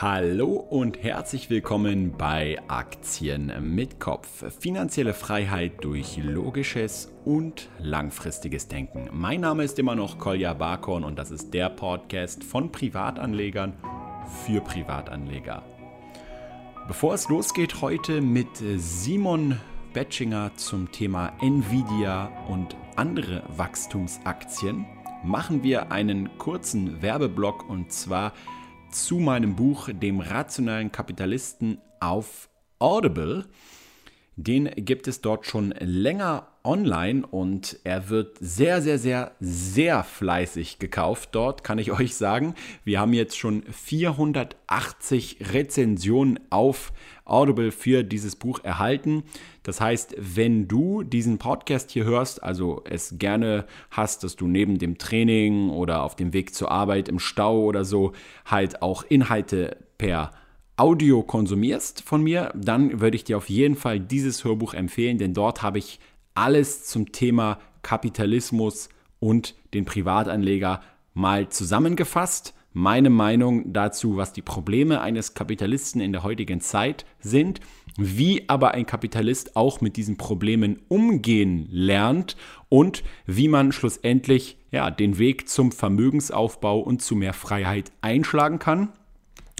Hallo und herzlich willkommen bei Aktien mit Kopf. Finanzielle Freiheit durch logisches und langfristiges Denken. Mein Name ist immer noch Kolja Barkorn und das ist der Podcast von Privatanlegern für Privatanleger. Bevor es losgeht heute mit Simon Betschinger zum Thema Nvidia und andere Wachstumsaktien, machen wir einen kurzen Werbeblock und zwar zu meinem Buch Dem rationalen Kapitalisten auf Audible. Den gibt es dort schon länger online und er wird sehr, sehr, sehr, sehr fleißig gekauft. Dort kann ich euch sagen, wir haben jetzt schon 480 Rezensionen auf Audible für dieses Buch erhalten. Das heißt, wenn du diesen Podcast hier hörst, also es gerne hast, dass du neben dem Training oder auf dem Weg zur Arbeit im Stau oder so halt auch Inhalte per Audio konsumierst von mir, dann würde ich dir auf jeden Fall dieses Hörbuch empfehlen, denn dort habe ich alles zum Thema Kapitalismus und den Privatanleger mal zusammengefasst. Meine Meinung dazu, was die Probleme eines Kapitalisten in der heutigen Zeit sind, wie aber ein Kapitalist auch mit diesen Problemen umgehen lernt und wie man schlussendlich ja, den Weg zum Vermögensaufbau und zu mehr Freiheit einschlagen kann.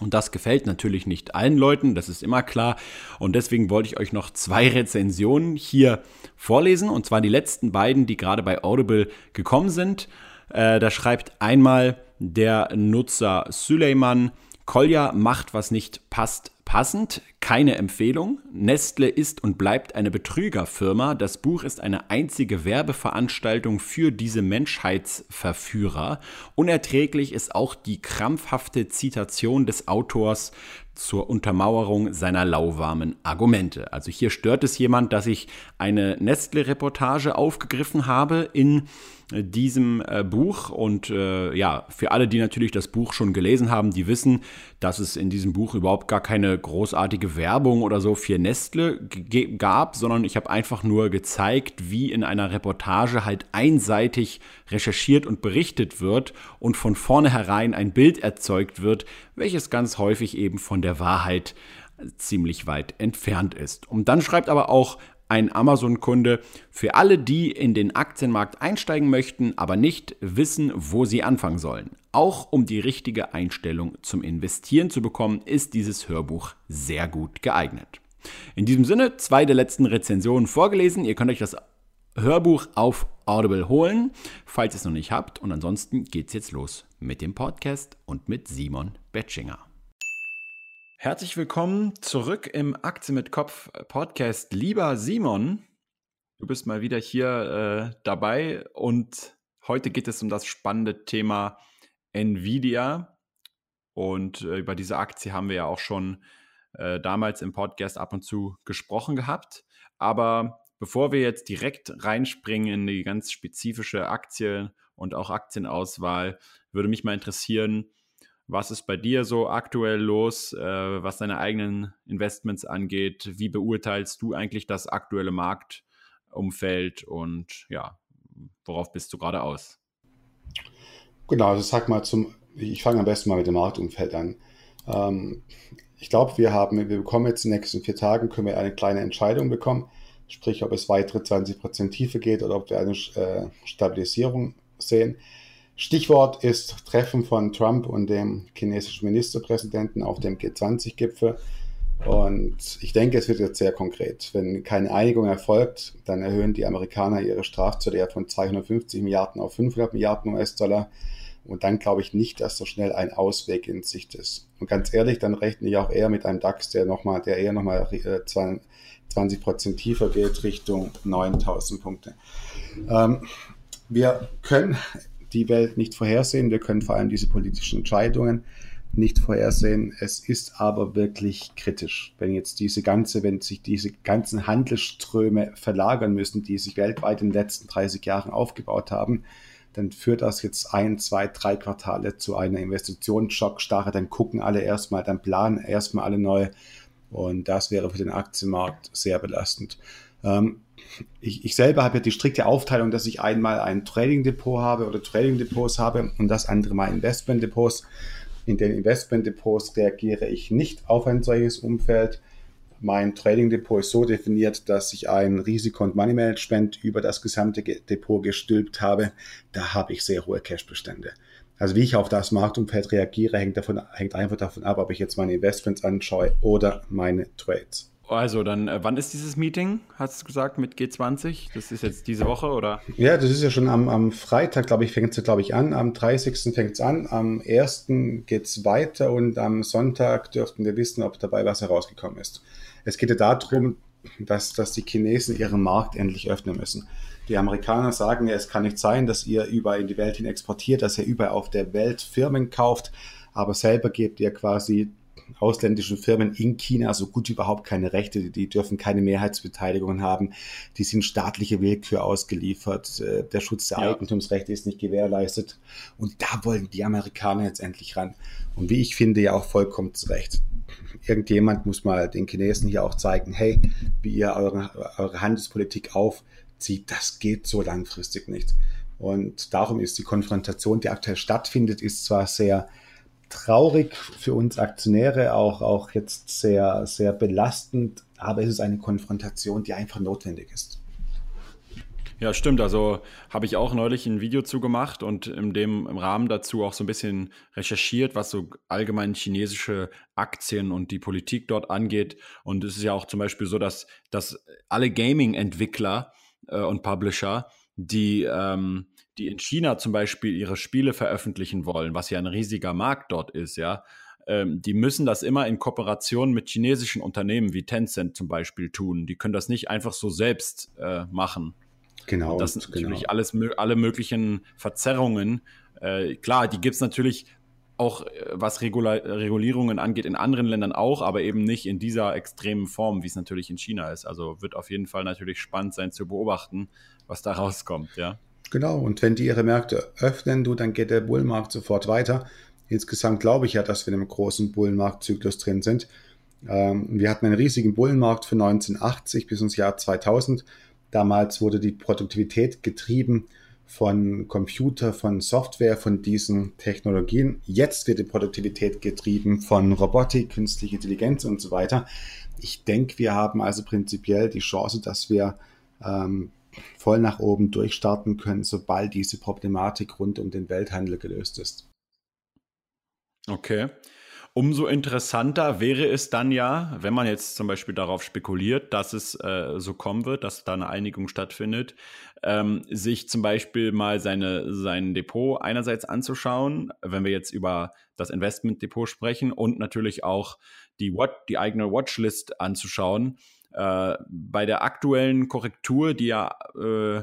Und das gefällt natürlich nicht allen Leuten, das ist immer klar. Und deswegen wollte ich euch noch zwei Rezensionen hier vorlesen. Und zwar die letzten beiden, die gerade bei Audible gekommen sind. Äh, da schreibt einmal der Nutzer Süleyman, Kolja macht, was nicht passt, passend. Keine Empfehlung. Nestle ist und bleibt eine Betrügerfirma. Das Buch ist eine einzige Werbeveranstaltung für diese Menschheitsverführer. Unerträglich ist auch die krampfhafte Zitation des Autors zur Untermauerung seiner lauwarmen Argumente. Also hier stört es jemand, dass ich eine Nestle-Reportage aufgegriffen habe in diesem äh, Buch. Und äh, ja, für alle, die natürlich das Buch schon gelesen haben, die wissen, dass es in diesem Buch überhaupt gar keine großartige Werbung oder so für Nestle gab, sondern ich habe einfach nur gezeigt, wie in einer Reportage halt einseitig recherchiert und berichtet wird und von vornherein ein Bild erzeugt wird, welches ganz häufig eben von der Wahrheit ziemlich weit entfernt ist. Und dann schreibt aber auch ein Amazon-Kunde für alle, die in den Aktienmarkt einsteigen möchten, aber nicht wissen, wo sie anfangen sollen. Auch um die richtige Einstellung zum Investieren zu bekommen, ist dieses Hörbuch sehr gut geeignet. In diesem Sinne, zwei der letzten Rezensionen vorgelesen. Ihr könnt euch das Hörbuch auf Audible holen, falls ihr es noch nicht habt. Und ansonsten geht's jetzt los mit dem Podcast und mit Simon Betschinger. Herzlich willkommen zurück im Aktie mit Kopf Podcast. Lieber Simon, du bist mal wieder hier äh, dabei und heute geht es um das spannende Thema Nvidia. Und äh, über diese Aktie haben wir ja auch schon äh, damals im Podcast ab und zu gesprochen gehabt. Aber bevor wir jetzt direkt reinspringen in die ganz spezifische Aktie und auch Aktienauswahl, würde mich mal interessieren, was ist bei dir so aktuell los, äh, was deine eigenen Investments angeht? Wie beurteilst du eigentlich das aktuelle Marktumfeld und ja, worauf bist du gerade aus? Genau, also sag mal zum, ich fange am besten mal mit dem Marktumfeld an. Ähm, ich glaube, wir haben, wir bekommen jetzt in den nächsten vier Tagen, können wir eine kleine Entscheidung bekommen, sprich, ob es weitere 20% Tiefe geht oder ob wir eine äh, Stabilisierung sehen. Stichwort ist Treffen von Trump und dem chinesischen Ministerpräsidenten auf dem G20-Gipfel. Und ich denke, es wird jetzt sehr konkret. Wenn keine Einigung erfolgt, dann erhöhen die Amerikaner ihre Strafzölle von 250 Milliarden auf 500 Milliarden US-Dollar. Und dann glaube ich nicht, dass so schnell ein Ausweg in Sicht ist. Und ganz ehrlich, dann rechne ich auch eher mit einem DAX, der nochmal, der eher nochmal 20 Prozent tiefer geht, Richtung 9000 Punkte. Ähm, wir können die Welt nicht vorhersehen. Wir können vor allem diese politischen Entscheidungen nicht vorhersehen. Es ist aber wirklich kritisch, wenn jetzt diese ganze, wenn sich diese ganzen Handelsströme verlagern müssen, die sich weltweit in den letzten 30 Jahren aufgebaut haben, dann führt das jetzt ein, zwei, drei Quartale zu einer Investitionsschockstarre. Dann gucken alle erstmal, dann planen erstmal alle neu. Und das wäre für den Aktienmarkt sehr belastend. Ähm, ich, ich selber habe ja die strikte Aufteilung, dass ich einmal ein Trading Depot habe oder Trading Depots habe und das andere mal Investment Depots. In den Investmentdepots reagiere ich nicht auf ein solches Umfeld. Mein Trading Depot ist so definiert, dass ich ein Risiko- und Money Management über das gesamte Depot gestülpt habe. Da habe ich sehr hohe Cashbestände. Also wie ich auf das Marktumfeld reagiere, hängt, davon, hängt einfach davon ab, ob ich jetzt meine Investments anschaue oder meine Trades. Also dann, äh, wann ist dieses Meeting, hast du gesagt, mit G20? Das ist jetzt diese Woche, oder? Ja, das ist ja schon am, am Freitag, glaube ich, fängt es, glaube ich, an. Am 30. fängt es an, am 1. geht es weiter und am Sonntag dürften wir wissen, ob dabei was herausgekommen ist. Es geht ja darum, dass, dass die Chinesen ihren Markt endlich öffnen müssen. Die Amerikaner sagen ja, es kann nicht sein, dass ihr überall in die Welt hin exportiert, dass ihr überall auf der Welt Firmen kauft, aber selber gebt ihr quasi ausländischen Firmen in China so gut wie überhaupt keine Rechte. Die dürfen keine Mehrheitsbeteiligung haben. Die sind staatliche Willkür ausgeliefert. Äh, der Schutz der ja. Eigentumsrechte ist nicht gewährleistet. Und da wollen die Amerikaner jetzt endlich ran. Und wie ich finde, ja auch vollkommen zu Recht. Irgendjemand muss mal den Chinesen hier auch zeigen, hey, wie ihr eure, eure Handelspolitik aufzieht, das geht so langfristig nicht. Und darum ist die Konfrontation, die aktuell stattfindet, ist zwar sehr traurig für uns Aktionäre, auch, auch jetzt sehr, sehr belastend, aber es ist eine Konfrontation, die einfach notwendig ist. Ja, stimmt. Also habe ich auch neulich ein Video zugemacht und in dem im Rahmen dazu auch so ein bisschen recherchiert, was so allgemein chinesische Aktien und die Politik dort angeht. Und es ist ja auch zum Beispiel so, dass, dass alle Gaming-Entwickler äh, und Publisher, die ähm, die in China zum Beispiel ihre Spiele veröffentlichen wollen, was ja ein riesiger Markt dort ist, ja, ähm, die müssen das immer in Kooperation mit chinesischen Unternehmen wie Tencent zum Beispiel tun. Die können das nicht einfach so selbst äh, machen. Genau. Und das sind genau. natürlich alles, alle möglichen Verzerrungen. Äh, klar, die gibt es natürlich auch, äh, was Regula Regulierungen angeht, in anderen Ländern auch, aber eben nicht in dieser extremen Form, wie es natürlich in China ist. Also wird auf jeden Fall natürlich spannend sein zu beobachten, was da rauskommt, ja. Genau, und wenn die ihre Märkte öffnen, du, dann geht der Bullmarkt sofort weiter. Insgesamt glaube ich ja, dass wir in einem großen Bullenmarktzyklus drin sind. Ähm, wir hatten einen riesigen Bullenmarkt von 1980 bis ins Jahr 2000. Damals wurde die Produktivität getrieben von Computer, von Software, von diesen Technologien. Jetzt wird die Produktivität getrieben von Robotik, künstliche Intelligenz und so weiter. Ich denke, wir haben also prinzipiell die Chance, dass wir ähm, voll nach oben durchstarten können, sobald diese Problematik rund um den Welthandel gelöst ist. Okay. Umso interessanter wäre es dann ja, wenn man jetzt zum Beispiel darauf spekuliert, dass es äh, so kommen wird, dass da eine Einigung stattfindet, ähm, sich zum Beispiel mal seine, sein Depot einerseits anzuschauen, wenn wir jetzt über das Investmentdepot sprechen und natürlich auch die, die eigene Watchlist anzuschauen äh, bei der aktuellen Korrektur, die ja äh,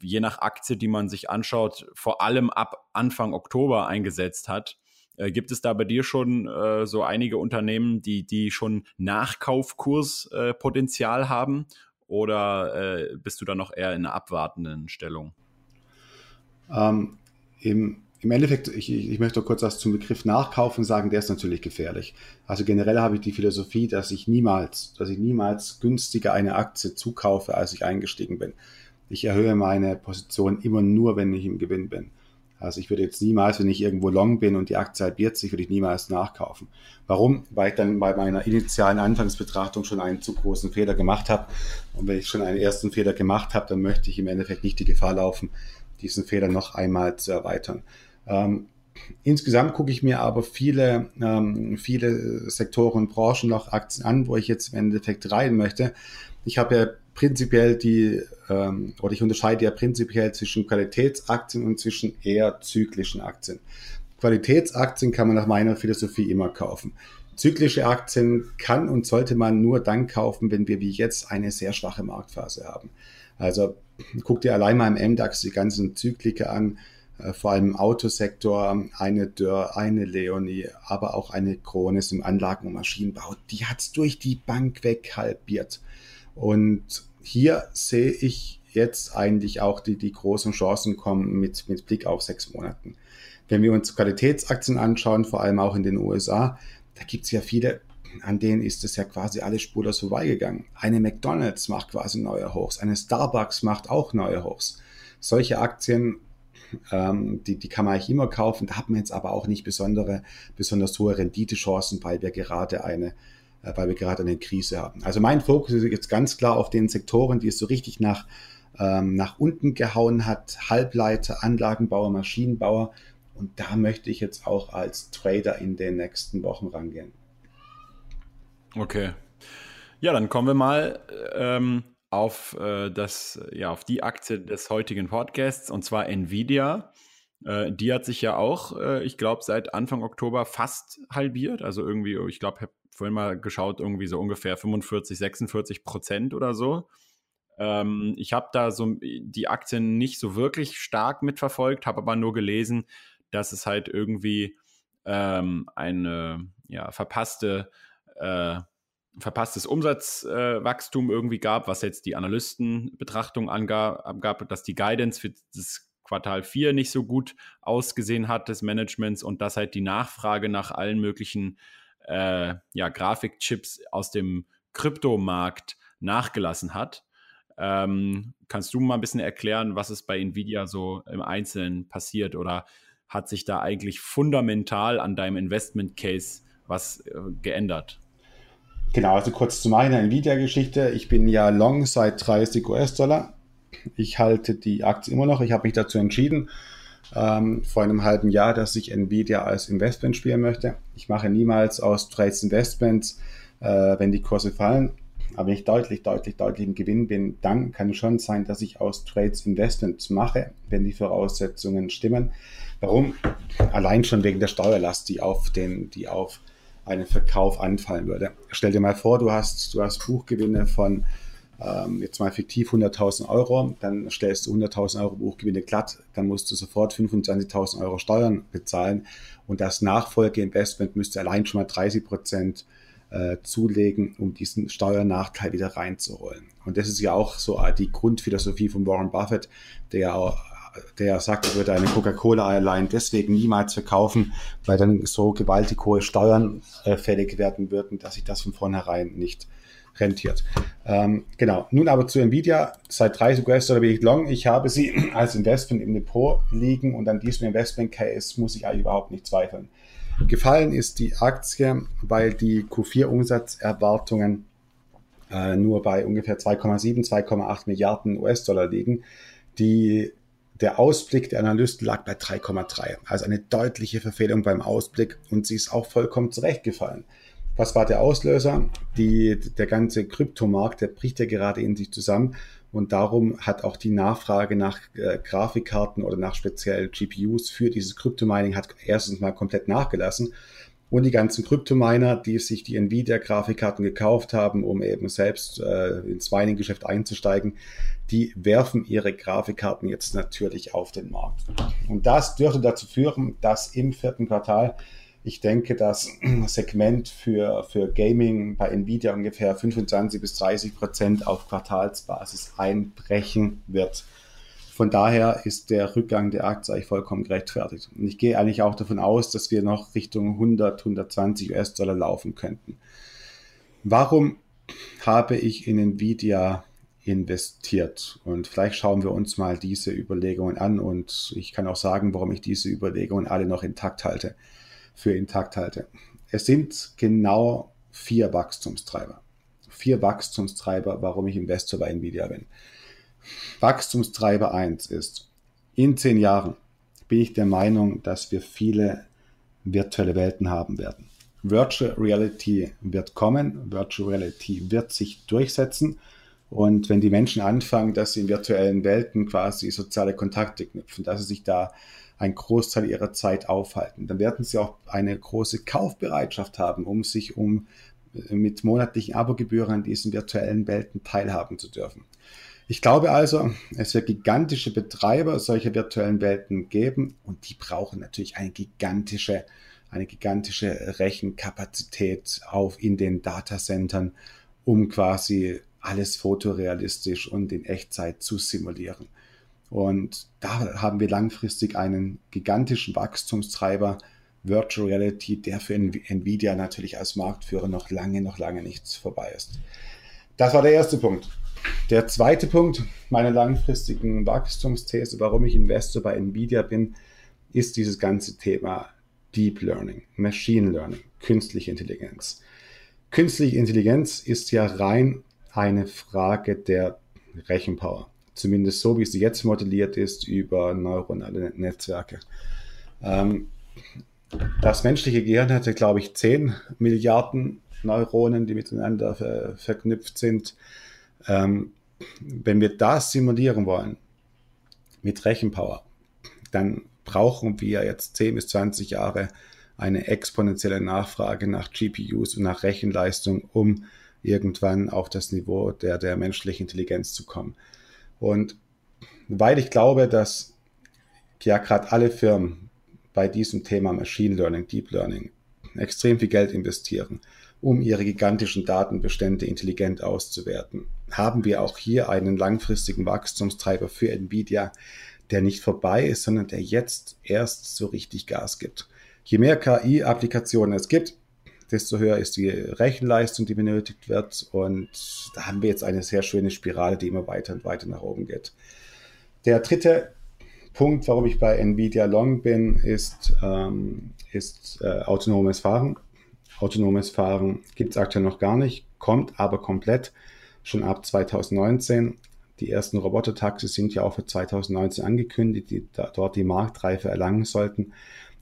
je nach Aktie, die man sich anschaut, vor allem ab Anfang Oktober eingesetzt hat, äh, gibt es da bei dir schon äh, so einige Unternehmen, die, die schon Nachkaufkurspotenzial haben? Oder äh, bist du da noch eher in einer abwartenden Stellung? Ähm, Im im Endeffekt, ich, ich möchte kurz was zum Begriff Nachkaufen sagen, der ist natürlich gefährlich. Also generell habe ich die Philosophie, dass ich niemals, dass ich niemals günstiger eine Aktie zukaufe, als ich eingestiegen bin. Ich erhöhe meine Position immer nur, wenn ich im Gewinn bin. Also ich würde jetzt niemals, wenn ich irgendwo long bin und die Aktie halbiert sich, würde ich niemals nachkaufen. Warum? Weil ich dann bei meiner initialen Anfangsbetrachtung schon einen zu großen Fehler gemacht habe. Und wenn ich schon einen ersten Fehler gemacht habe, dann möchte ich im Endeffekt nicht die Gefahr laufen, diesen Fehler noch einmal zu erweitern. Ähm, insgesamt gucke ich mir aber viele, ähm, viele Sektoren und Branchen noch Aktien an, wo ich jetzt im Endeffekt rein möchte. Ich habe ja prinzipiell die, ähm, oder ich unterscheide ja prinzipiell zwischen Qualitätsaktien und zwischen eher zyklischen Aktien. Qualitätsaktien kann man nach meiner Philosophie immer kaufen. Zyklische Aktien kann und sollte man nur dann kaufen, wenn wir wie jetzt eine sehr schwache Marktphase haben. Also guck dir allein mal im MDAX die ganzen Zyklike an vor allem im Autosektor, eine Dörr, eine Leonie, aber auch eine Kronis im Anlagen- und Maschinenbau, die hat es durch die Bank weg halbiert. Und hier sehe ich jetzt eigentlich auch die, die großen Chancen kommen mit, mit Blick auf sechs Monaten. Wenn wir uns Qualitätsaktien anschauen, vor allem auch in den USA, da gibt es ja viele, an denen ist es ja quasi alles spurlos vorbeigegangen. Eine McDonald's macht quasi neue Hochs, eine Starbucks macht auch neue Hochs. Solche Aktien Ähm, die, die kann man eigentlich immer kaufen. Da hat man jetzt aber auch nicht besondere, besonders hohe Renditechancen, weil wir gerade eine, äh, weil wir gerade eine Krise haben. Also mein Fokus ist jetzt ganz klar auf den Sektoren, die es so richtig nach, ähm, nach unten gehauen hat. Halbleiter, Anlagenbauer, Maschinenbauer. Und da möchte ich jetzt auch als Trader in den nächsten Wochen rangehen. Okay. Ja, dann kommen wir mal ähm, auf, äh, das, ja, auf die Aktie des heutigen Podcasts, und zwar Nvidia. Äh, die hat sich ja auch, äh, ich glaube, seit Anfang Oktober fast halbiert. Also irgendwie, ich glaube, ich habe vorhin mal geschaut, irgendwie so ungefähr 45, 46 Prozent oder so. Ähm, ich habe da so die Aktien nicht so wirklich stark mitverfolgt, habe aber nur gelesen, dass es halt irgendwie ähm, eine ja, verpasste äh, verpasstes Umsatzwachstum irgendwie gab, was jetzt die Analystenbetrachtung angab, dass die Guidance für das Quartal 4 nicht so gut ausgesehen hat des Managements und dass halt die Nachfrage nach allen möglichen äh, ja, Grafikchips aus dem Kryptomarkt nachgelassen hat. Ähm, kannst du mal ein bisschen erklären, was ist bei Nvidia so im Einzelnen passiert oder hat sich da eigentlich fundamental an deinem Investment Case was äh, geändert? Genau, also kurz zu meiner Nvidia-Geschichte. Ich bin ja long seit 30 US-Dollar. Ich halte die Aktie immer noch. Ich habe mich dazu entschieden, ähm, vor einem halben Jahr, dass ich Nvidia als Investment spielen möchte. Ich mache niemals aus Trades Investments, äh, wenn die Kurse fallen. Aber wenn ich deutlich, deutlich, deutlich im Gewinn bin, dann kann es schon sein, dass ich aus Trades Investments mache, wenn die Voraussetzungen stimmen. Warum? Allein schon wegen der Steuerlast, die auf den, die auf einen Verkauf anfallen würde. Stell dir mal vor, du hast, du hast Buchgewinne von ähm, jetzt mal fiktiv 100.000 Euro, dann stellst du 100.000 Euro Buchgewinne glatt, dann musst du sofort 25.000 Euro Steuern bezahlen und das Nachfolgeinvestment müsste allein schon mal 30 Prozent äh, zulegen, um diesen Steuernachteil wieder reinzuholen. Und das ist ja auch so die Grundphilosophie von Warren Buffett, der ja auch der sagt, er würde eine Coca-Cola allein deswegen niemals verkaufen, weil dann so gewaltig hohe Steuern äh, fällig werden würden, dass sich das von vornherein nicht rentiert. Ähm, genau. Nun aber zu Nvidia. Seit 30 US-Dollar bin ich long. Ich habe sie als Investment im Depot liegen und an diesem Investment Case muss ich eigentlich überhaupt nicht zweifeln. Gefallen ist die Aktie, weil die Q4-Umsatzerwartungen äh, nur bei ungefähr 2,7, 2,8 Milliarden US-Dollar liegen. Die der Ausblick der Analysten lag bei 3,3. Also eine deutliche Verfehlung beim Ausblick und sie ist auch vollkommen zurechtgefallen. Was war der Auslöser? Die, der ganze Kryptomarkt, der bricht ja gerade in sich zusammen und darum hat auch die Nachfrage nach äh, Grafikkarten oder nach speziellen GPUs für dieses Kryptomining hat erstens mal komplett nachgelassen und die ganzen Kryptominer, die sich die Nvidia-Grafikkarten gekauft haben, um eben selbst äh, ins Mining-Geschäft einzusteigen, die werfen ihre Grafikkarten jetzt natürlich auf den Markt. Und das dürfte dazu führen, dass im vierten Quartal, ich denke, das Segment für, für Gaming bei Nvidia ungefähr 25 bis 30 Prozent auf Quartalsbasis einbrechen wird. Von daher ist der Rückgang der Aktie eigentlich vollkommen gerechtfertigt. Und ich gehe eigentlich auch davon aus, dass wir noch Richtung 100, 120 US-Dollar laufen könnten. Warum habe ich in Nvidia investiert? Und vielleicht schauen wir uns mal diese Überlegungen an und ich kann auch sagen, warum ich diese Überlegungen alle noch intakt halte, für intakt halte. Es sind genau vier Wachstumstreiber. Vier Wachstumstreiber, warum ich Investor bei Nvidia bin. Wachstumstreiber 1 ist, in zehn Jahren bin ich der Meinung, dass wir viele virtuelle Welten haben werden. Virtual Reality wird kommen, Virtual Reality wird sich durchsetzen. Und wenn die Menschen anfangen, dass sie in virtuellen Welten quasi soziale Kontakte knüpfen, dass sie sich da einen Großteil ihrer Zeit aufhalten, dann werden sie auch eine große Kaufbereitschaft haben, um sich um mit monatlichen Abogebühren an diesen virtuellen Welten teilhaben zu dürfen. Ich glaube also, es wird gigantische Betreiber solcher virtuellen Welten geben und die brauchen natürlich eine gigantische, eine gigantische Rechenkapazität auf in den Datacentern, um quasi alles fotorealistisch und in Echtzeit zu simulieren. Und da haben wir langfristig einen gigantischen Wachstumstreiber Virtual Reality, der für Nvidia natürlich als Marktführer noch lange, noch lange nichts vorbei ist. Das war der erste Punkt. Der zweite Punkt meiner langfristigen Wachstumsthese, warum ich Investor bei Nvidia bin, ist dieses ganze Thema Deep Learning, Machine Learning, künstliche Intelligenz. Künstliche Intelligenz ist ja rein eine Frage der Rechenpower. Zumindest so, wie sie jetzt modelliert ist über neuronale Netzwerke. Ähm, das menschliche Gehirn hatte, glaube ich, 10 Milliarden Neuronen, die miteinander ver verknüpft sind. Ähm, wenn wir das simulieren wollen mit Rechenpower, dann brauchen wir jetzt 10 bis 20 Jahre eine exponentielle Nachfrage nach GPUs und nach Rechenleistung, um irgendwann auf das Niveau der, der menschlichen Intelligenz zu kommen. Und weil ich glaube, dass ja gerade alle Firmen bei diesem Thema Machine Learning, Deep Learning extrem viel Geld investieren, um ihre gigantischen Datenbestände intelligent auszuwerten, haben wir auch hier einen langfristigen Wachstumstreiber für Nvidia, der nicht vorbei ist, sondern der jetzt erst so richtig Gas gibt. Je mehr KI-Applikationen es gibt, desto höher ist die Rechenleistung, die benötigt wird. Und da haben wir jetzt eine sehr schöne Spirale, die immer weiter und weiter nach oben geht. Der dritte Punkt, warum ich bei Nvidia Long bin, ist, ähm, ist äh, autonomes Fahren. Autonomes Fahren gibt es aktuell noch gar nicht, kommt aber komplett schon ab 2019. Die ersten Robotertaxis sind ja auch für 2019 angekündigt, die da, dort die Marktreife erlangen sollten.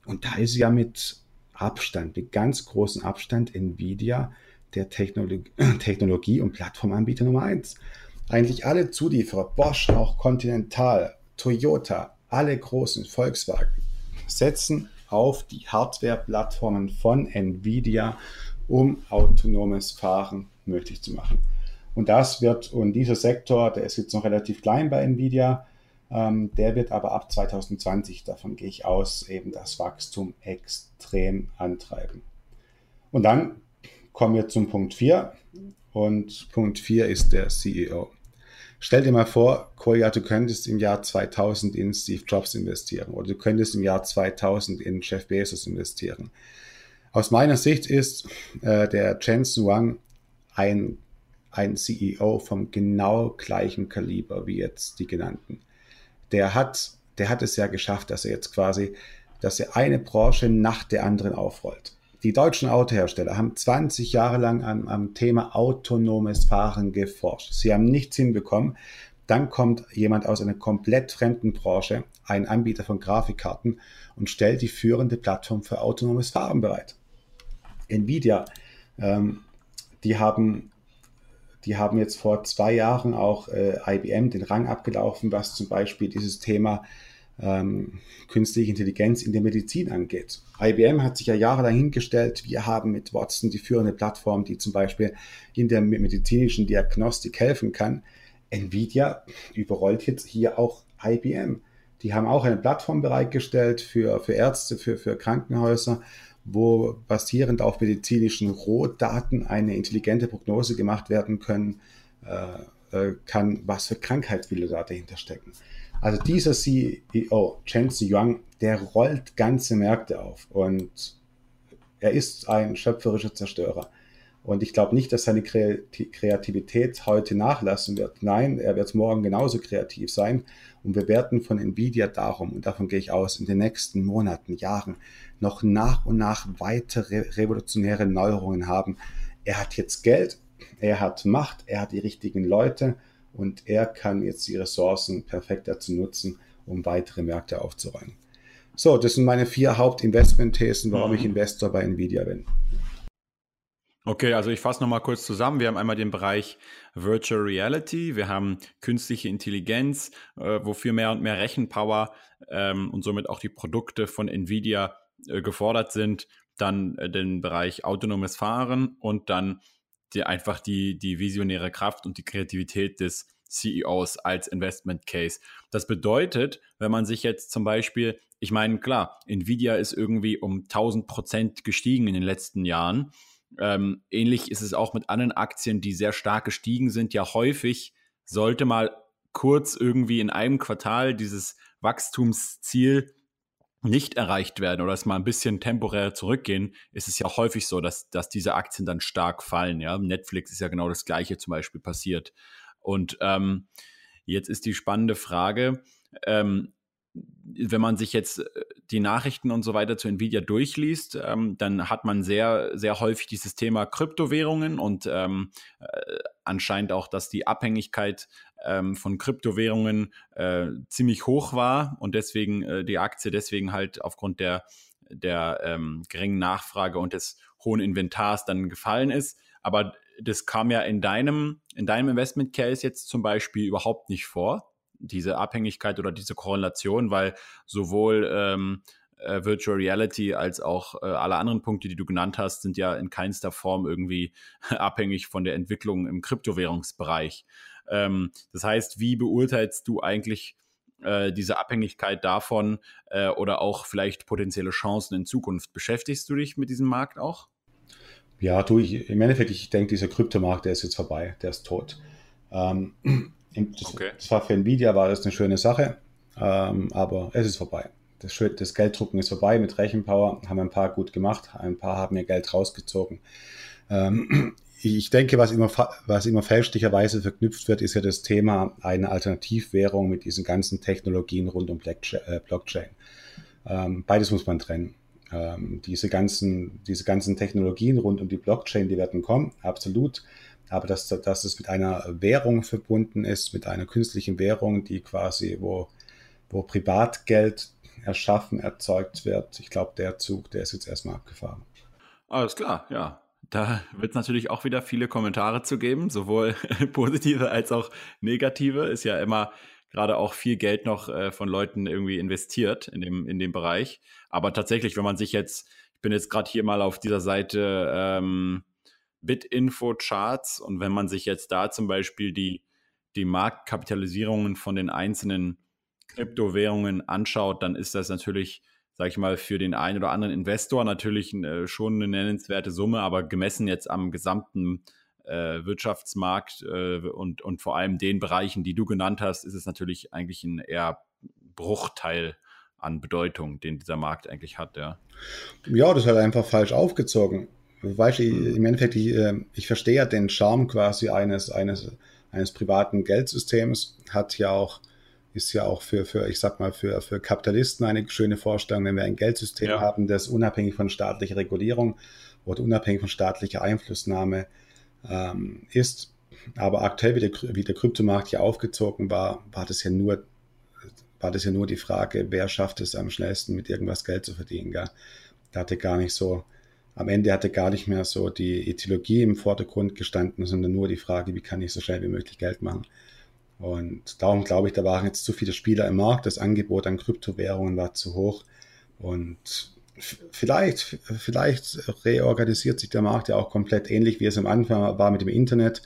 Und da ist ja mit Abstand, mit ganz großem Abstand Nvidia der Technologie, Technologie und Plattformanbieter Nummer eins. Eigentlich alle Zulieferer, Bosch, auch Continental, Toyota, alle großen Volkswagen setzen auf die Hardware-Plattformen von Nvidia, um autonomes Fahren möglich zu machen. Und das wird, und dieser Sektor, der ist jetzt noch relativ klein bei Nvidia, ähm, der wird aber ab 2020, davon gehe ich aus, eben das Wachstum extrem antreiben. Und dann kommen wir zum Punkt 4. Und Punkt 4 ist der CEO. Stell dir mal vor, Kolja, du könntest im Jahr 2000 in Steve Jobs investieren oder du könntest im Jahr 2000 in Jeff Bezos investieren. Aus meiner Sicht ist äh, der Jensen Wang ein, ein CEO vom genau gleichen Kaliber wie jetzt die genannten. Der hat, der hat es ja geschafft, dass er jetzt quasi, dass er eine Branche nach der anderen aufrollt. Die deutschen Autohersteller haben 20 Jahre lang am, am Thema autonomes Fahren geforscht. Sie haben nichts hinbekommen. Dann kommt jemand aus einer komplett fremden Branche, ein Anbieter von Grafikkarten, und stellt die führende Plattform für autonomes Fahren bereit. Nvidia, ähm, die haben die haben jetzt vor zwei Jahren auch äh, IBM den Rang abgelaufen, was zum Beispiel dieses Thema ähm, künstliche Intelligenz in der Medizin angeht. IBM hat sich ja jahrelang hingestellt, wir haben mit Watson die führende Plattform, die zum Beispiel in der medizinischen Diagnostik helfen kann. Nvidia überrollt jetzt hier auch IBM. Die haben auch eine Plattform bereitgestellt für, für Ärzte, für, für Krankenhäuser, wo basierend auf medizinischen Rohdaten eine intelligente Prognose gemacht werden können, äh, äh kann, was für Krankheitsbilder da dahinter stecken. Also dieser CEO, Chen Yuang, der rollt ganze Märkte auf und er ist ein schöpferischer Zerstörer. Und ich glaube nicht, dass seine Kreativität heute nachlassen wird. Nein, er wird morgen genauso kreativ sein. Und wir werden von Nvidia darum, und davon gehe ich aus, in den nächsten Monaten, Jahren noch nach und nach weitere revolutionäre Neuerungen haben. Er hat jetzt Geld, er hat Macht, er hat die richtigen Leute und er kann jetzt die Ressourcen perfekt dazu nutzen, um weitere Märkte aufzuräumen. So, das sind meine vier Hauptinvestment-Thesen, warum mhm. ich Investor bei Nvidia bin. Okay, also ich fasse nochmal kurz zusammen. Wir haben einmal den Bereich Virtual Reality, wir haben künstliche Intelligenz, äh, wofür mehr und mehr Rechenpower ähm, und somit auch die Produkte von Nvidia äh, gefordert sind. Dann äh, den Bereich autonomes Fahren und dann die, einfach die, die visionäre Kraft und die Kreativität des CEOs als Investment Case. Das bedeutet, wenn man sich jetzt zum Beispiel, ich meine, klar, Nvidia ist irgendwie um 1000 Prozent gestiegen in den letzten Jahren. Ähm, ähnlich ist es auch mit anderen Aktien, die sehr stark gestiegen sind. Ja, häufig sollte mal kurz irgendwie in einem Quartal dieses Wachstumsziel nicht erreicht werden oder es mal ein bisschen temporär zurückgehen, ist es ja häufig so, dass, dass diese Aktien dann stark fallen. Ja? Netflix ist ja genau das gleiche zum Beispiel passiert. Und ähm, jetzt ist die spannende Frage, ähm, wenn man sich jetzt äh, die Nachrichten und so weiter zu Nvidia durchliest, ähm, dann hat man sehr, sehr häufig dieses Thema Kryptowährungen und ähm, äh, anscheinend auch, dass die Abhängigkeit ähm, von Kryptowährungen äh, ziemlich hoch war und deswegen äh, die Aktie deswegen halt aufgrund der, der ähm, geringen Nachfrage und des hohen Inventars dann gefallen ist. Aber das kam ja in deinem, in deinem Investment Case jetzt zum Beispiel überhaupt nicht vor diese Abhängigkeit oder diese Korrelation, weil sowohl ähm, äh, Virtual Reality als auch äh, alle anderen Punkte, die du genannt hast, sind ja in keinster Form irgendwie abhängig von der Entwicklung im Kryptowährungsbereich. Ähm, das heißt, wie beurteilst du eigentlich äh, diese Abhängigkeit davon äh, oder auch vielleicht potenzielle Chancen in Zukunft? Beschäftigst du dich mit diesem Markt auch? Ja, tue ich. Im Endeffekt, ich denke, dieser Kryptomarkt, der ist jetzt vorbei, der ist tot. Ähm, das, okay. das, war für Nvidia war das eine schöne Sache, ähm, aber es ist vorbei. Das, das, Gelddrucken ist vorbei mit Rechenpower, haben ein paar gut gemacht, ein paar haben ihr Geld rausgezogen. Ähm, ich denke, was immer, was immer fälschlicherweise verknüpft wird, ist ja das Thema einer Alternativwährung mit diesen ganzen Technologien rund um äh, Blockchain. Ähm, beides muss man trennen. Ähm, diese, ganzen, diese ganzen Technologien rund um die Blockchain, die werden kommen, absolut aber dass, dass es mit einer Währung verbunden ist, mit einer künstlichen Währung, die quasi, wo, wo Privatgeld erschaffen, erzeugt wird. Ich glaube, der Zug, der ist jetzt erstmal abgefahren. Alles klar, ja. Da wird es natürlich auch wieder viele Kommentare zu geben, sowohl positive als auch negative. Ist ja immer gerade auch viel Geld noch äh, von Leuten irgendwie investiert in dem, in dem Bereich. Aber tatsächlich, wenn man sich jetzt, ich bin jetzt gerade hier mal auf dieser Seite ähm, Bit-Info-Charts und wenn man sich jetzt da zum Beispiel die, die Marktkapitalisierungen von den einzelnen Kryptowährungen anschaut, dann ist das natürlich, sage ich mal, für den einen oder anderen Investor natürlich äh, schon eine nennenswerte Summe, aber gemessen jetzt am gesamten äh, Wirtschaftsmarkt äh, und, und vor allem den Bereichen, die du genannt hast, ist es natürlich eigentlich ein eher Bruchteil an Bedeutung, den dieser Markt eigentlich hat, ja. Ja, das ist halt einfach falsch aufgezogen. Weißt du, im Endeffekt, ich, äh, ich verstehe ja den Charme quasi eines, eines, eines privaten Geldsystems, hat ja auch, ist ja auch für, für ich sag mal, für, für Kapitalisten eine schöne Vorstellung, wenn wir ein Geldsystem ja. haben, das unabhängig von staatlicher Regulierung oder unabhängig von staatlicher Einflussnahme ähm, ist. Aber aktuell, wie der, wie der Kryptomarkt hier aufgezogen war, war das ja nur, war das ja nur die Frage, wer schafft es am schnellsten mit irgendwas Geld zu verdienen. Gell? Da hatte gar nicht so, am Ende hatte gar nicht mehr so die Ethologie im Vordergrund gestanden, sondern nur die Frage, wie kann ich so schnell wie möglich Geld machen. Und darum glaube ich, da waren jetzt zu viele Spieler im Markt, das Angebot an Kryptowährungen war zu hoch und vielleicht, vielleicht reorganisiert sich der Markt ja auch komplett ähnlich, wie es am Anfang war mit dem Internet.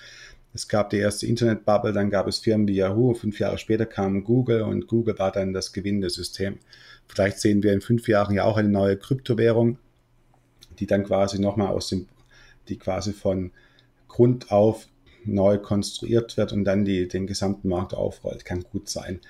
Es gab die erste Internetbubble, dann gab es Firmen wie Yahoo, fünf Jahre später kam Google und Google war dann das gewinnende System. Vielleicht sehen wir in fünf Jahren ja auch eine neue Kryptowährung, die dann quasi nochmal aus dem, die quasi von Grund auf neu konstruiert wird und dann die, den gesamten Markt aufrollt, kann gut sein.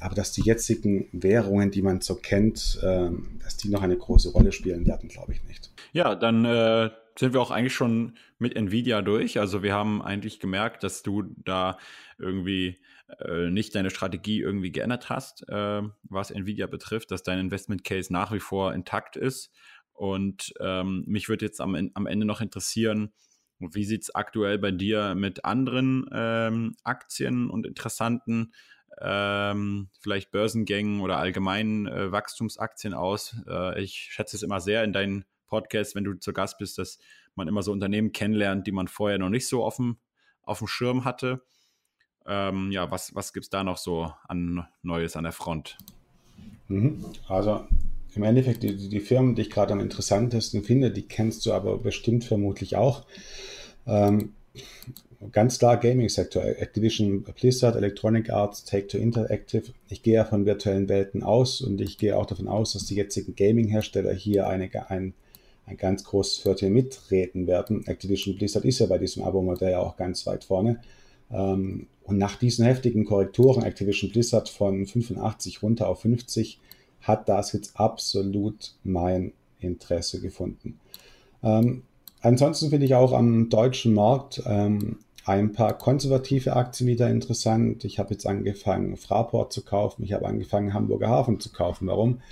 Aber dass die jetzigen Währungen, die man so kennt, ähm, dass die noch eine große Rolle spielen werden, glaube ich nicht. Ja, dann äh, sind wir auch eigentlich schon mit Nvidia durch. Also wir haben eigentlich gemerkt, dass du da irgendwie äh, nicht deine Strategie irgendwie geändert hast, äh, was Nvidia betrifft, dass dein Investment Case nach wie vor intakt ist und ähm, mich würde jetzt am, am Ende noch interessieren, wie sieht es aktuell bei dir mit anderen ähm, Aktien und interessanten, ähm, vielleicht Börsengängen oder allgemeinen äh, Wachstumsaktien aus? Äh, ich schätze es immer sehr in deinen Podcasts, wenn du zu Gast bist, dass man immer so Unternehmen kennenlernt, die man vorher noch nicht so auf dem, auf dem Schirm hatte. Ähm, ja, was, was gibt es da noch so an Neues an der Front? Mhm. Also im Endeffekt die, die Firmen, die ich gerade am interessantesten finde, die kennst du aber bestimmt vermutlich auch. Ähm, ganz klar Gaming-Sektor, Activision Blizzard, Electronic Arts, Take-Two Interactive. Ich gehe ja von virtuellen Welten aus und ich gehe auch davon aus, dass die jetzigen Gaming-Hersteller hier eine, ein, ein ganz großes Viertel mitreden werden. Activision Blizzard ist ja bei diesem Abo-Modell auch ganz weit vorne. Ähm, und nach diesen heftigen Korrekturen, Activision Blizzard von 85 runter auf 50, hat das jetzt absolut mein Interesse gefunden. Ähm, ansonsten finde ich auch am deutschen Markt ähm, ein paar konservative Aktien wieder interessant. Ich habe jetzt angefangen, Fraport zu kaufen. Ich habe angefangen, Hamburger Hafen zu kaufen. Warum?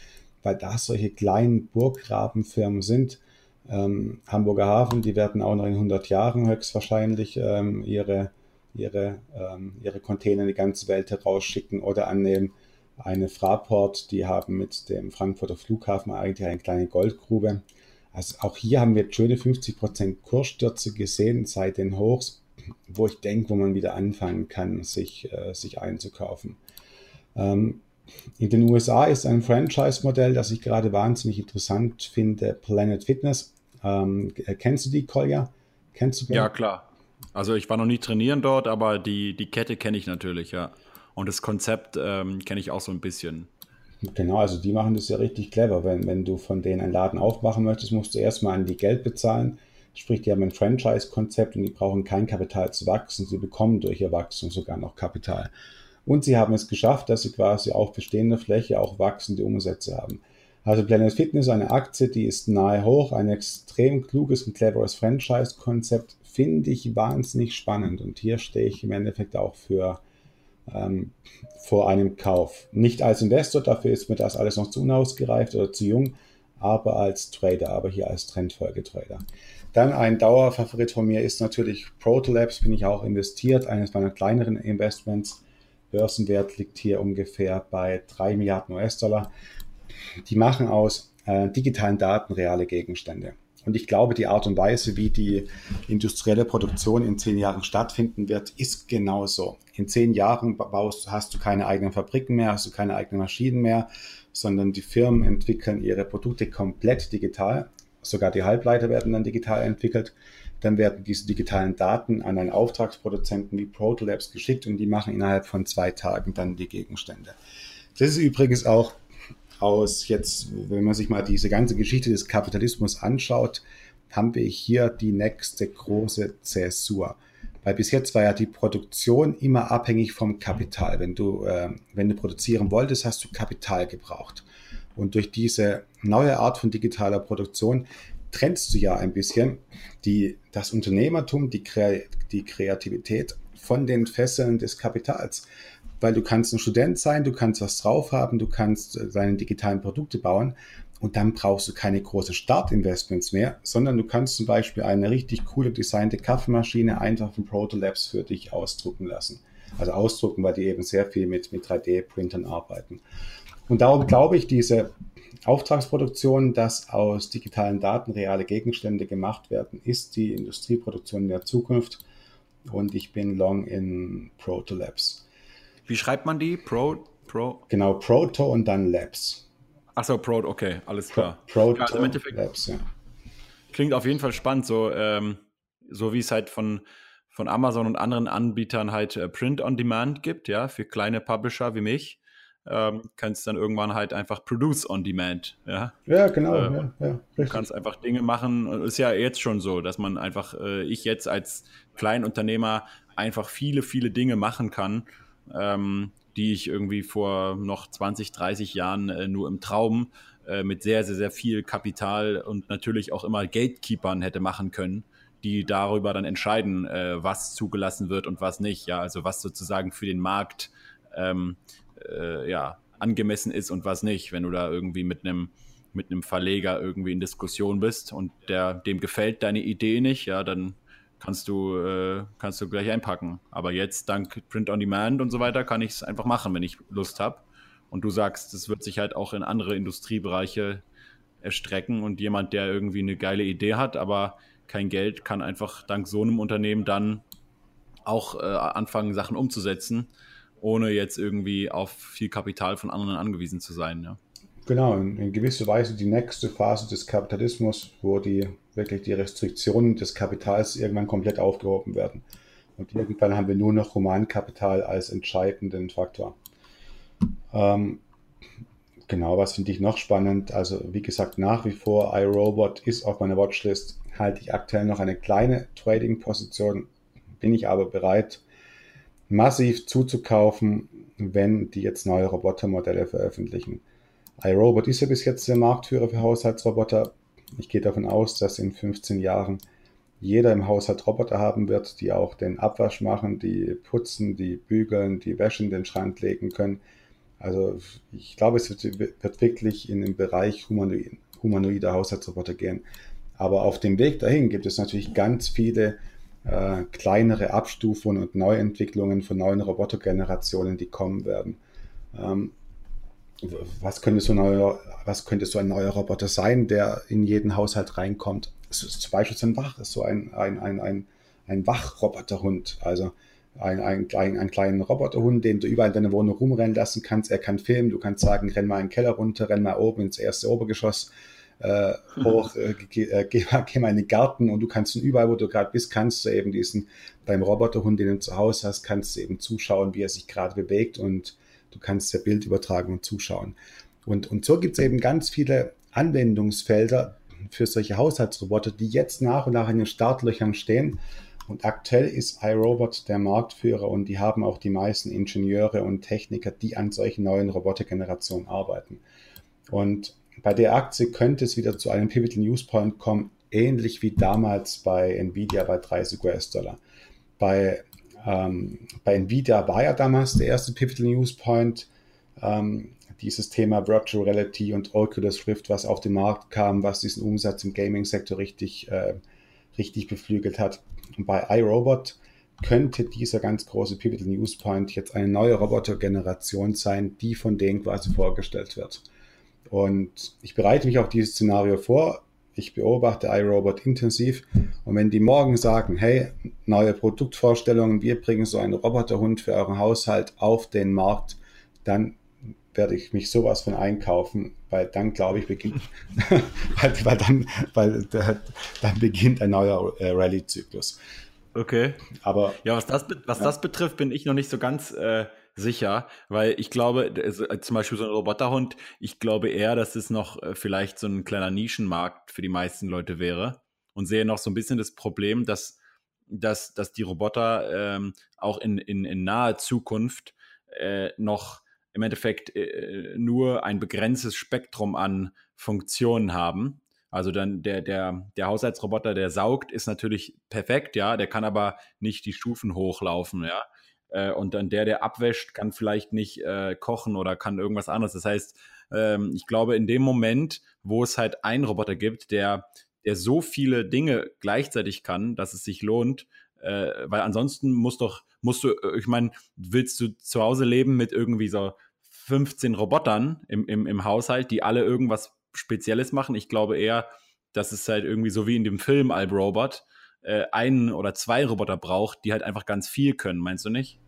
Weil da solche kleinen Burggrabenfirmen sind. Ähm, Hamburger Hafen, die werden auch noch in 100 Jahren höchstwahrscheinlich ähm, ihre, ihre, ähm, ihre Container in die ganze Welt herausschicken oder annehmen. Eine Fraport, die haben mit dem Frankfurter Flughafen eigentlich eine kleine Goldgrube. Also auch hier haben wir schöne 50% Kursstürze gesehen seit den Hochs, wo ich denke, wo man wieder anfangen kann, sich, äh, sich einzukaufen. Ähm, in den USA ist ein Franchise-Modell, das ich gerade wahnsinnig interessant finde, Planet Fitness. Ähm, kennst du die, Kolja? Kennst du die? Ja, klar. Also ich war noch nie trainieren dort, aber die, die Kette kenne ich natürlich, ja. Und das Konzept ähm, kenne ich auch so ein bisschen. Genau, also die machen das ja richtig clever. Wenn, wenn du von denen einen Laden aufmachen möchtest, musst du erstmal an die Geld bezahlen. Sprich, die haben ein Franchise-Konzept und die brauchen kein Kapital zu wachsen. Sie bekommen durch ihr Wachstum sogar noch Kapital. Und sie haben es geschafft, dass sie quasi auf bestehender Fläche auch wachsende Umsätze haben. Also Planet Fitness, eine Aktie, die ist nahe hoch, ein extrem kluges und cleveres Franchise-Konzept, finde ich wahnsinnig spannend. Und hier stehe ich im Endeffekt auch für ähm, vor einem Kauf. Nicht als Investor, dafür ist mir das alles noch zu unausgereift oder zu jung, aber als Trader, aber hier als Trendfolgetrader. Dann ein Dauerfavorit von mir ist natürlich Protolabs, bin ich auch investiert, eines meiner kleineren Investments. Börsenwert liegt hier ungefähr bei 3 Milliarden US-Dollar. Die machen aus äh, digitalen Daten reale Gegenstände. Und ich glaube, die Art und Weise, wie die industrielle Produktion in zehn Jahren stattfinden wird, ist genauso. In zehn Jahren baust, hast du keine eigenen Fabriken mehr, hast du keine eigenen Maschinen mehr, sondern die Firmen entwickeln ihre Produkte komplett digital. Sogar die Halbleiter werden dann digital entwickelt. Dann werden diese digitalen Daten an einen Auftragsproduzenten wie Protolabs geschickt und die machen innerhalb von zwei Tagen dann die Gegenstände. Das ist übrigens auch aus jetzt, wenn man sich mal diese ganze Geschichte des Kapitalismus anschaut, haben wir hier die nächste große Zäsur. Weil bis jetzt war ja die Produktion immer abhängig vom Kapital. Wenn du, äh, wenn du produzieren wolltest, hast du Kapital gebraucht. Und durch diese neue Art von digitaler Produktion trennst du ja ein bisschen die, das Unternehmertum, die, Kre die Kreativität von den Fesseln des Kapitals weil du kannst ein Student sein, du kannst was drauf haben, du kannst äh, deine digitalen Produkte bauen und dann brauchst du keine großen Startinvestments mehr, sondern du kannst zum Beispiel eine richtig coole designte Kaffeemaschine einfach von Protolabs für dich ausdrucken lassen. Also ausdrucken, weil die eben sehr viel mit, mit 3D-Printern arbeiten. Und darum glaube ich, diese Auftragsproduktion, dass aus digitalen Daten reale Gegenstände gemacht werden, ist die Industrieproduktion der Zukunft. Und ich bin long in Protolabs. Wie schreibt man die? Pro, Pro? Genau, Proto und dann Labs. Achso, Pro, okay, alles klar. Pro, Proto, ja, also im Endeffekt Labs, ja. Klingt auf jeden Fall spannend, so, ähm, so wie es halt von, von Amazon und anderen Anbietern halt äh, Print on Demand gibt, ja, für kleine Publisher wie mich. Ähm, kannst dann irgendwann halt einfach Produce on Demand, ja. Ja, genau, äh, ja, ja, Du kannst einfach Dinge machen, ist ja jetzt schon so, dass man einfach, äh, ich jetzt als Kleinunternehmer einfach viele, viele Dinge machen kann ähm, die ich irgendwie vor noch 20, 30 Jahren äh, nur im Traum äh, mit sehr, sehr, sehr viel Kapital und natürlich auch immer Gatekeepern hätte machen können, die darüber dann entscheiden, äh, was zugelassen wird und was nicht. Ja, also was sozusagen für den Markt ähm, äh, ja, angemessen ist und was nicht. Wenn du da irgendwie mit einem mit einem Verleger irgendwie in Diskussion bist und der, dem gefällt deine Idee nicht, ja, dann kannst du, äh, kannst du gleich einpacken. Aber jetzt, dank Print on Demand und so weiter, kann ich es einfach machen, wenn ich Lust habe. Und du sagst, es wird sich halt auch in andere Industriebereiche erstrecken und jemand, der irgendwie eine geile Idee hat, aber kein Geld, kann einfach dank so einem Unternehmen dann auch äh, anfangen, Sachen umzusetzen, ohne jetzt irgendwie auf viel Kapital von anderen angewiesen zu sein. Ja. Genau, in, gewisser Weise die nächste Phase des Kapitalismus, wo die wirklich die Restriktionen des Kapitals irgendwann komplett aufgehoben werden. Und irgendwann haben wir nur noch Humankapital als entscheidenden Faktor. Ähm, genau, was finde ich noch spannend? Also, wie gesagt, nach wie vor iRobot ist auf meiner Watchlist. Halte ich aktuell noch eine kleine Trading-Position, bin ich aber bereit, massiv zuzukaufen, wenn die jetzt neue Robotermodelle veröffentlichen iRobot ist ja bis jetzt der Marktführer für Haushaltsroboter. Ich gehe davon aus, dass in 15 Jahren jeder im Haushalt Roboter haben wird, die auch den Abwasch machen, die putzen, die bügeln, die Wäsche in den Schrank legen können. Also ich glaube, es wird, wirklich in den Bereich humanoid, humanoider Haushaltsroboter gehen. Aber auf dem Weg dahin gibt es natürlich ganz viele äh, kleinere Abstufungen und Neuentwicklungen von neuen Robotergenerationen, die kommen werden. Ähm, was könnte, so neuer, was könnte so ein neuer Roboter sein, der in jeden Haushalt reinkommt? zum Beispiel so ein Wach, so ein, ein, ein, ein, ein Wachroboterhund. Also ein, ein, ein, einen kleinen Roboterhund, den du überall in deiner Wohnung rumrennen lassen kannst. Er kann filmen, du kannst sagen, renn mal in den Keller runter, renn mal oben ins erste Obergeschoss äh, hoch, äh, geh, äh, geh, mal, geh mal in den Garten und du kannst von überall, wo du gerade bist, kannst du eben diesen, deinem Roboterhund, den du zu Hause hast, kannst du eben zuschauen, wie er sich gerade bewegt und du kannst ja Bild übertragen und zuschauen. Und, und so gibt es eben ganz viele Anwendungsfelder, für solche Haushaltsroboter, die jetzt nach und nach in den Startlöchern stehen. Und aktuell ist iRobot der Marktführer und die haben auch die meisten Ingenieure und Techniker, die an solchen neuen Robotergenerationen arbeiten. Und bei der Aktie könnte es wieder zu einem Pivotal News Point kommen, ähnlich wie damals bei Nvidia bei 30 US-Dollar. Bei, ähm, bei Nvidia war ja damals der erste Pivotal News Point. Ähm, dieses Thema Virtual Reality und Oculus Rift, was auf den Markt kam, was diesen Umsatz im Gaming-Sektor richtig, äh, richtig beflügelt hat. Und bei iRobot könnte dieser ganz große Pivotal News Point jetzt eine neue Robotergeneration sein, die von denen quasi vorgestellt wird. Und ich bereite mich auf dieses Szenario vor. Ich beobachte iRobot intensiv. Und wenn die morgen sagen, hey, neue Produktvorstellungen, wir bringen so einen Roboterhund für euren Haushalt auf den Markt, dann werde ich mich sowas von einkaufen, weil dann glaube ich beginnt, weil, weil, dann, weil dann beginnt ein neuer äh, Rallye-Zyklus. Okay. Aber ja, was das, was ja. das betrifft, bin ich noch nicht so ganz äh, sicher, weil ich glaube, äh, zum Beispiel so ein Roboterhund, ich glaube eher, dass es noch äh, vielleicht so ein kleiner Nischenmarkt für die meisten Leute wäre und sehe noch so ein bisschen das Problem, dass, dass, dass die Roboter ähm, auch in, in, in naher Zukunft äh, noch im Endeffekt äh, nur ein begrenztes Spektrum an Funktionen haben. Also dann der, der, der Haushaltsroboter, der saugt, ist natürlich perfekt, ja, der kann aber nicht die Stufen hochlaufen, ja. Äh, und dann der, der abwäscht, kann vielleicht nicht äh, kochen oder kann irgendwas anderes. Das heißt, ähm, ich glaube, in dem Moment, wo es halt einen Roboter gibt, der, der so viele Dinge gleichzeitig kann, dass es sich lohnt, äh, weil ansonsten muss doch, musst du, äh, ich meine, willst du zu Hause leben mit irgendwie so 15 Robotern im, im, im Haushalt, die alle irgendwas Spezielles machen. Ich glaube eher, dass es halt irgendwie so wie in dem Film Alb Robot äh, einen oder zwei Roboter braucht, die halt einfach ganz viel können, meinst du nicht?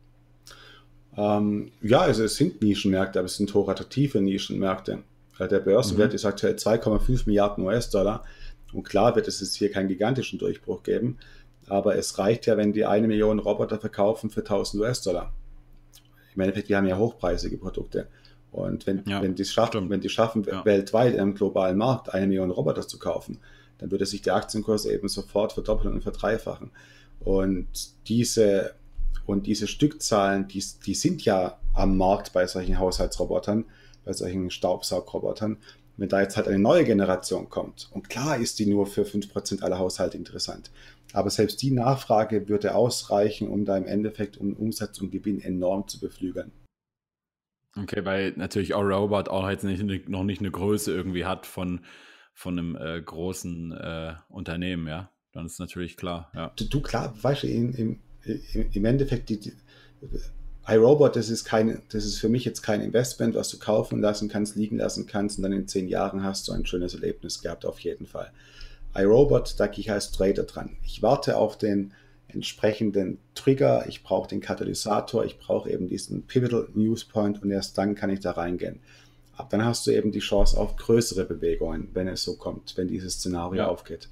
Ähm, ja, also es sind Nischenmärkte, aber es sind hochattraktive Nischenmärkte. Äh, der Börsenwert mhm. ist aktuell 2,5 Milliarden US-Dollar. Und klar wird es jetzt hier keinen gigantischen Durchbruch geben, aber es reicht ja, wenn die eine Million Roboter verkaufen für 1000 US-Dollar im Endeffekt, wir haben ja hochpreisige Produkte. Und wenn, ja, wenn die es schaffen, wenn die schaffen, ja. weltweit im globalen Markt eine Million Roboter zu kaufen, dann würde sich der Aktienkurs eben sofort verdoppeln und verdreifachen. Und diese, und diese Stückzahlen, die, die sind ja am Markt bei solchen Haushaltsrobotern, bei solchen Staubsaugrobotern. Wenn da jetzt halt eine neue Generation kommt, und klar ist die nur für 5% aller Haushalte interessant, aber selbst die Nachfrage würde ausreichen, um da im Endeffekt um Umsatz und Gewinn enorm zu beflügeln. Okay, weil natürlich auch Robot auch jetzt nicht, noch nicht eine Größe irgendwie hat von, von einem äh, großen äh, Unternehmen, ja. Dann ist natürlich klar, ja. Du, du klar, weißt du, in, in, im Endeffekt, die, die, iRobot, das ist kein, das ist für mich jetzt kein Investment, was du kaufen lassen kannst, liegen lassen kannst und dann in zehn Jahren hast du ein schönes Erlebnis gehabt, auf jeden Fall iRobot, da gehe ich als Trader dran. Ich warte auf den entsprechenden Trigger, ich brauche den Katalysator, ich brauche eben diesen Pivotal News Point und erst dann kann ich da reingehen. Ab dann hast du eben die Chance auf größere Bewegungen, wenn es so kommt, wenn dieses Szenario ja. aufgeht.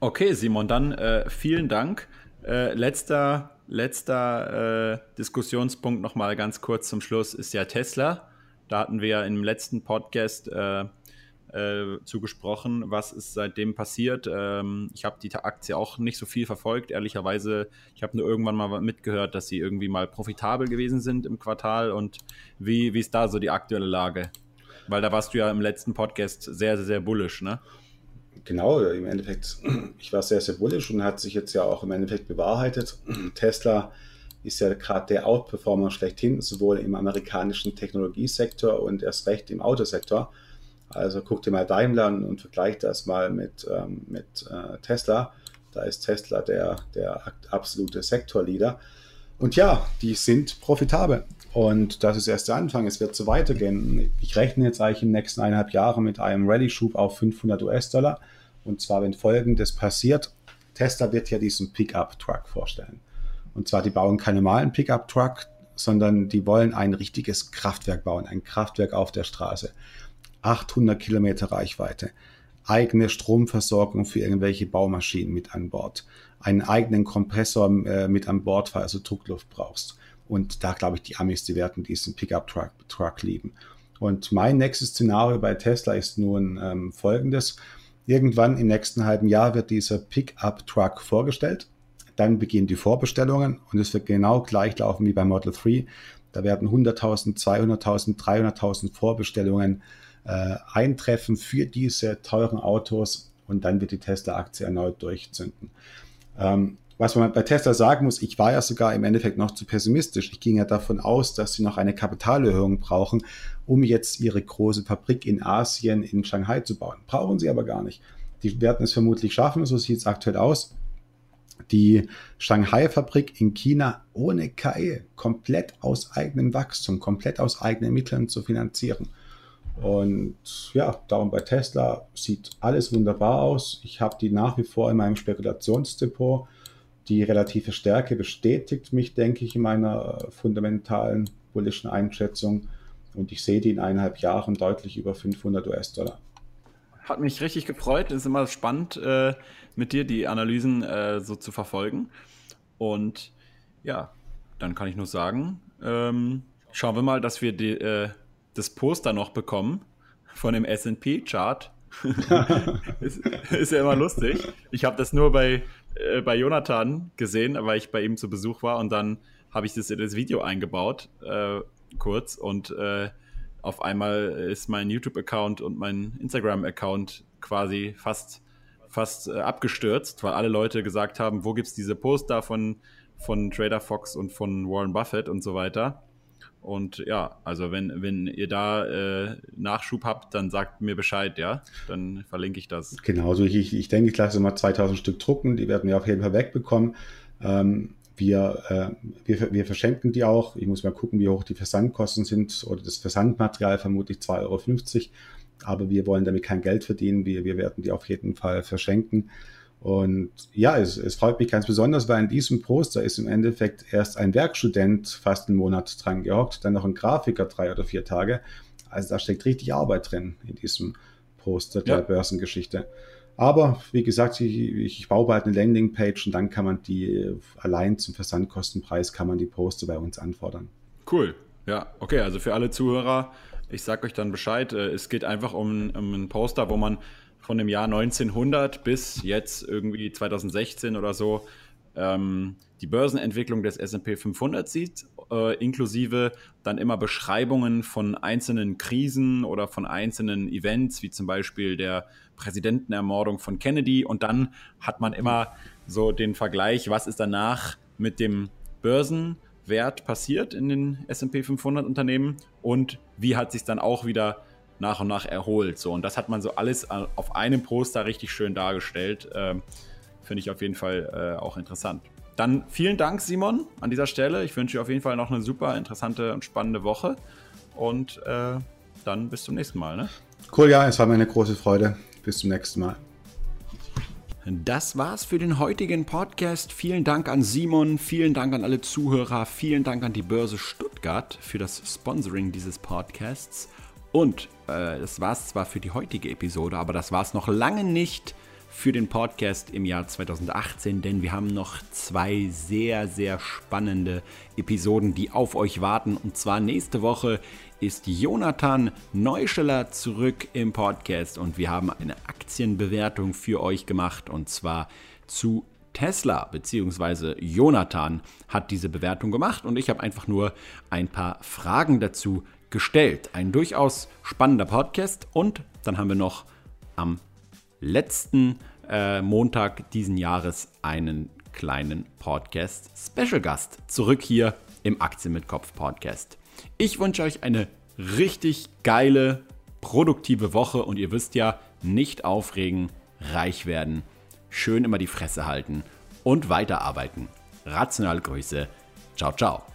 Okay, Simon, dann äh, vielen Dank. Äh, letzter letzter äh, Diskussionspunkt nochmal ganz kurz zum Schluss ist ja Tesla. Da hatten wir ja im letzten Podcast äh, äh, zugesprochen. Was ist seitdem passiert? Ähm, ich habe die Aktie auch nicht so viel verfolgt, ehrlicherweise. Ich habe nur irgendwann mal mitgehört, dass sie irgendwie mal profitabel gewesen sind im Quartal. Und wie, wie ist da so die aktuelle Lage? Weil da warst du ja im letzten Podcast sehr, sehr, sehr bullisch, ne? Genau, im Endeffekt, ich war sehr, sehr bullisch und hat sich jetzt ja auch im Endeffekt bewahrheitet. Tesla ist ja gerade der Outperformer schlechthin, sowohl im amerikanischen Technologiesektor und erst recht im Autosektor. Also guck dir mal Daimler an und vergleich das mal mit, ähm, mit äh, Tesla. Da ist Tesla der, der absolute Sektorleader. Und ja, die sind profitabel. Und das ist erst der Anfang. Es wird so weitergehen. Ich rechne jetzt eigentlich in den nächsten eineinhalb Jahren mit einem Rallye-Schub auf 500 US-Dollar. Und zwar, wenn Folgendes passiert. Tesla wird ja diesen Pickup-Truck vorstellen. Und zwar, die bauen keinen normalen Pickup-Truck, sondern die wollen ein richtiges Kraftwerk bauen. Ein Kraftwerk auf der Straße. 800 Kilometer Reichweite. Eigene Stromversorgung für irgendwelche Baumaschinen mit an Bord. Einen eigenen Kompressor äh, mit an Bord, falls du Druckluft brauchst und da glaube ich, die Amis, die werden diesen Pickup-Truck Truck lieben. Und mein nächstes Szenario bei Tesla ist nun ähm, folgendes. Irgendwann im nächsten halben Jahr wird dieser Pickup-Truck vorgestellt. Dann beginnen die Vorbestellungen und es wird genau gleich laufen wie beim Model 3. Da werden 100.000, 200.000, 300.000 Vorbestellungen äh, eintreffen für diese teuren Autos und dann wird die Tesla-Aktie erneut durchzünden. Ähm, was man bei Tesla sagen muss, ich war ja sogar im Endeffekt noch zu pessimistisch. Ich ging ja davon aus, dass sie noch eine Kapitalerhöhung brauchen, um jetzt ihre große Fabrik in Asien, in Shanghai zu bauen. Brauchen sie aber gar nicht. Die werden es vermutlich schaffen, so sieht es aktuell aus. Die Shanghai-Fabrik in China ohne KI, komplett aus eigenem Wachstum, komplett aus eigenen Mitteln zu finanzieren. Und ja, darum bei Tesla sieht alles wunderbar aus. Ich habe die nach wie vor in meinem Spekulationsdepot die relative Stärke bestätigt mich, denke ich, in meiner fundamentalen bullischen Einschätzung. Und ich sehe die in eineinhalb Jahren deutlich über 500 US-Dollar. Hat mich richtig gefreut. Ist immer spannend, äh, mit dir die Analysen äh, so zu verfolgen. Und ja, dann kann ich nur sagen, ähm, schauen wir mal, dass wir die, äh, das Poster noch bekommen von dem SP-Chart. ist, ist ja immer lustig. Ich habe das nur bei äh, bei Jonathan gesehen, weil ich bei ihm zu Besuch war und dann habe ich das in das Video eingebaut, äh, kurz und äh, auf einmal ist mein YouTube-Account und mein Instagram-Account quasi fast, fast äh, abgestürzt, weil alle Leute gesagt haben, wo gibt es diese Poster von, von Trader Fox und von Warren Buffett und so weiter. Und ja, also wenn, wenn ihr da äh, Nachschub habt, dann sagt mir Bescheid, ja. Dann verlinke ich das. Genau, also ich, ich denke, ich lasse mal 2000 Stück drucken, die werden wir auf jeden Fall wegbekommen. Ähm, wir, äh, wir, wir verschenken die auch. Ich muss mal gucken, wie hoch die Versandkosten sind oder das Versandmaterial vermutlich 2,50 Euro. Aber wir wollen damit kein Geld verdienen. Wir, wir werden die auf jeden Fall verschenken. Und ja, es, es freut mich ganz besonders, weil in diesem Poster ist im Endeffekt erst ein Werkstudent fast einen Monat dran gehockt, dann noch ein Grafiker drei oder vier Tage. Also da steckt richtig Arbeit drin in diesem Poster der ja. Börsengeschichte. Aber wie gesagt, ich, ich baue bald eine Landingpage und dann kann man die allein zum Versandkostenpreis kann man die Poster bei uns anfordern. Cool. Ja, okay, also für alle Zuhörer, ich sage euch dann Bescheid. Äh, es geht einfach um, um ein Poster, wo man von dem Jahr 1900 bis jetzt irgendwie 2016 oder so ähm, die Börsenentwicklung des S&P 500 sieht, äh, inklusive dann immer Beschreibungen von einzelnen Krisen oder von einzelnen Events, wie zum Beispiel der Präsidentenermordung von Kennedy. Und dann hat man immer so den Vergleich, was ist danach mit dem Börsenwert passiert in den S&P 500 Unternehmen und wie hat sich dann auch wieder nach und nach erholt. So, und das hat man so alles auf einem Poster richtig schön dargestellt. Ähm, Finde ich auf jeden Fall äh, auch interessant. Dann vielen Dank, Simon, an dieser Stelle. Ich wünsche dir auf jeden Fall noch eine super interessante und spannende Woche. Und äh, dann bis zum nächsten Mal. Ne? Cool, ja, es war mir eine große Freude. Bis zum nächsten Mal. Das war's für den heutigen Podcast. Vielen Dank an Simon, vielen Dank an alle Zuhörer, vielen Dank an die Börse Stuttgart für das Sponsoring dieses Podcasts. Und äh, das war es zwar für die heutige Episode, aber das war es noch lange nicht für den Podcast im Jahr 2018, denn wir haben noch zwei sehr, sehr spannende Episoden, die auf euch warten. Und zwar nächste Woche ist Jonathan Neuscheller zurück im Podcast und wir haben eine Aktienbewertung für euch gemacht und zwar zu Tesla bzw. Jonathan hat diese Bewertung gemacht und ich habe einfach nur ein paar Fragen dazu gestellt. Ein durchaus spannender Podcast und dann haben wir noch am letzten äh, Montag diesen Jahres einen kleinen Podcast Special Gast zurück hier im Aktien mit Kopf Podcast. Ich wünsche euch eine richtig geile, produktive Woche und ihr wisst ja, nicht aufregen, reich werden, schön immer die Fresse halten und weiterarbeiten. Rationale Grüße. Ciao, ciao.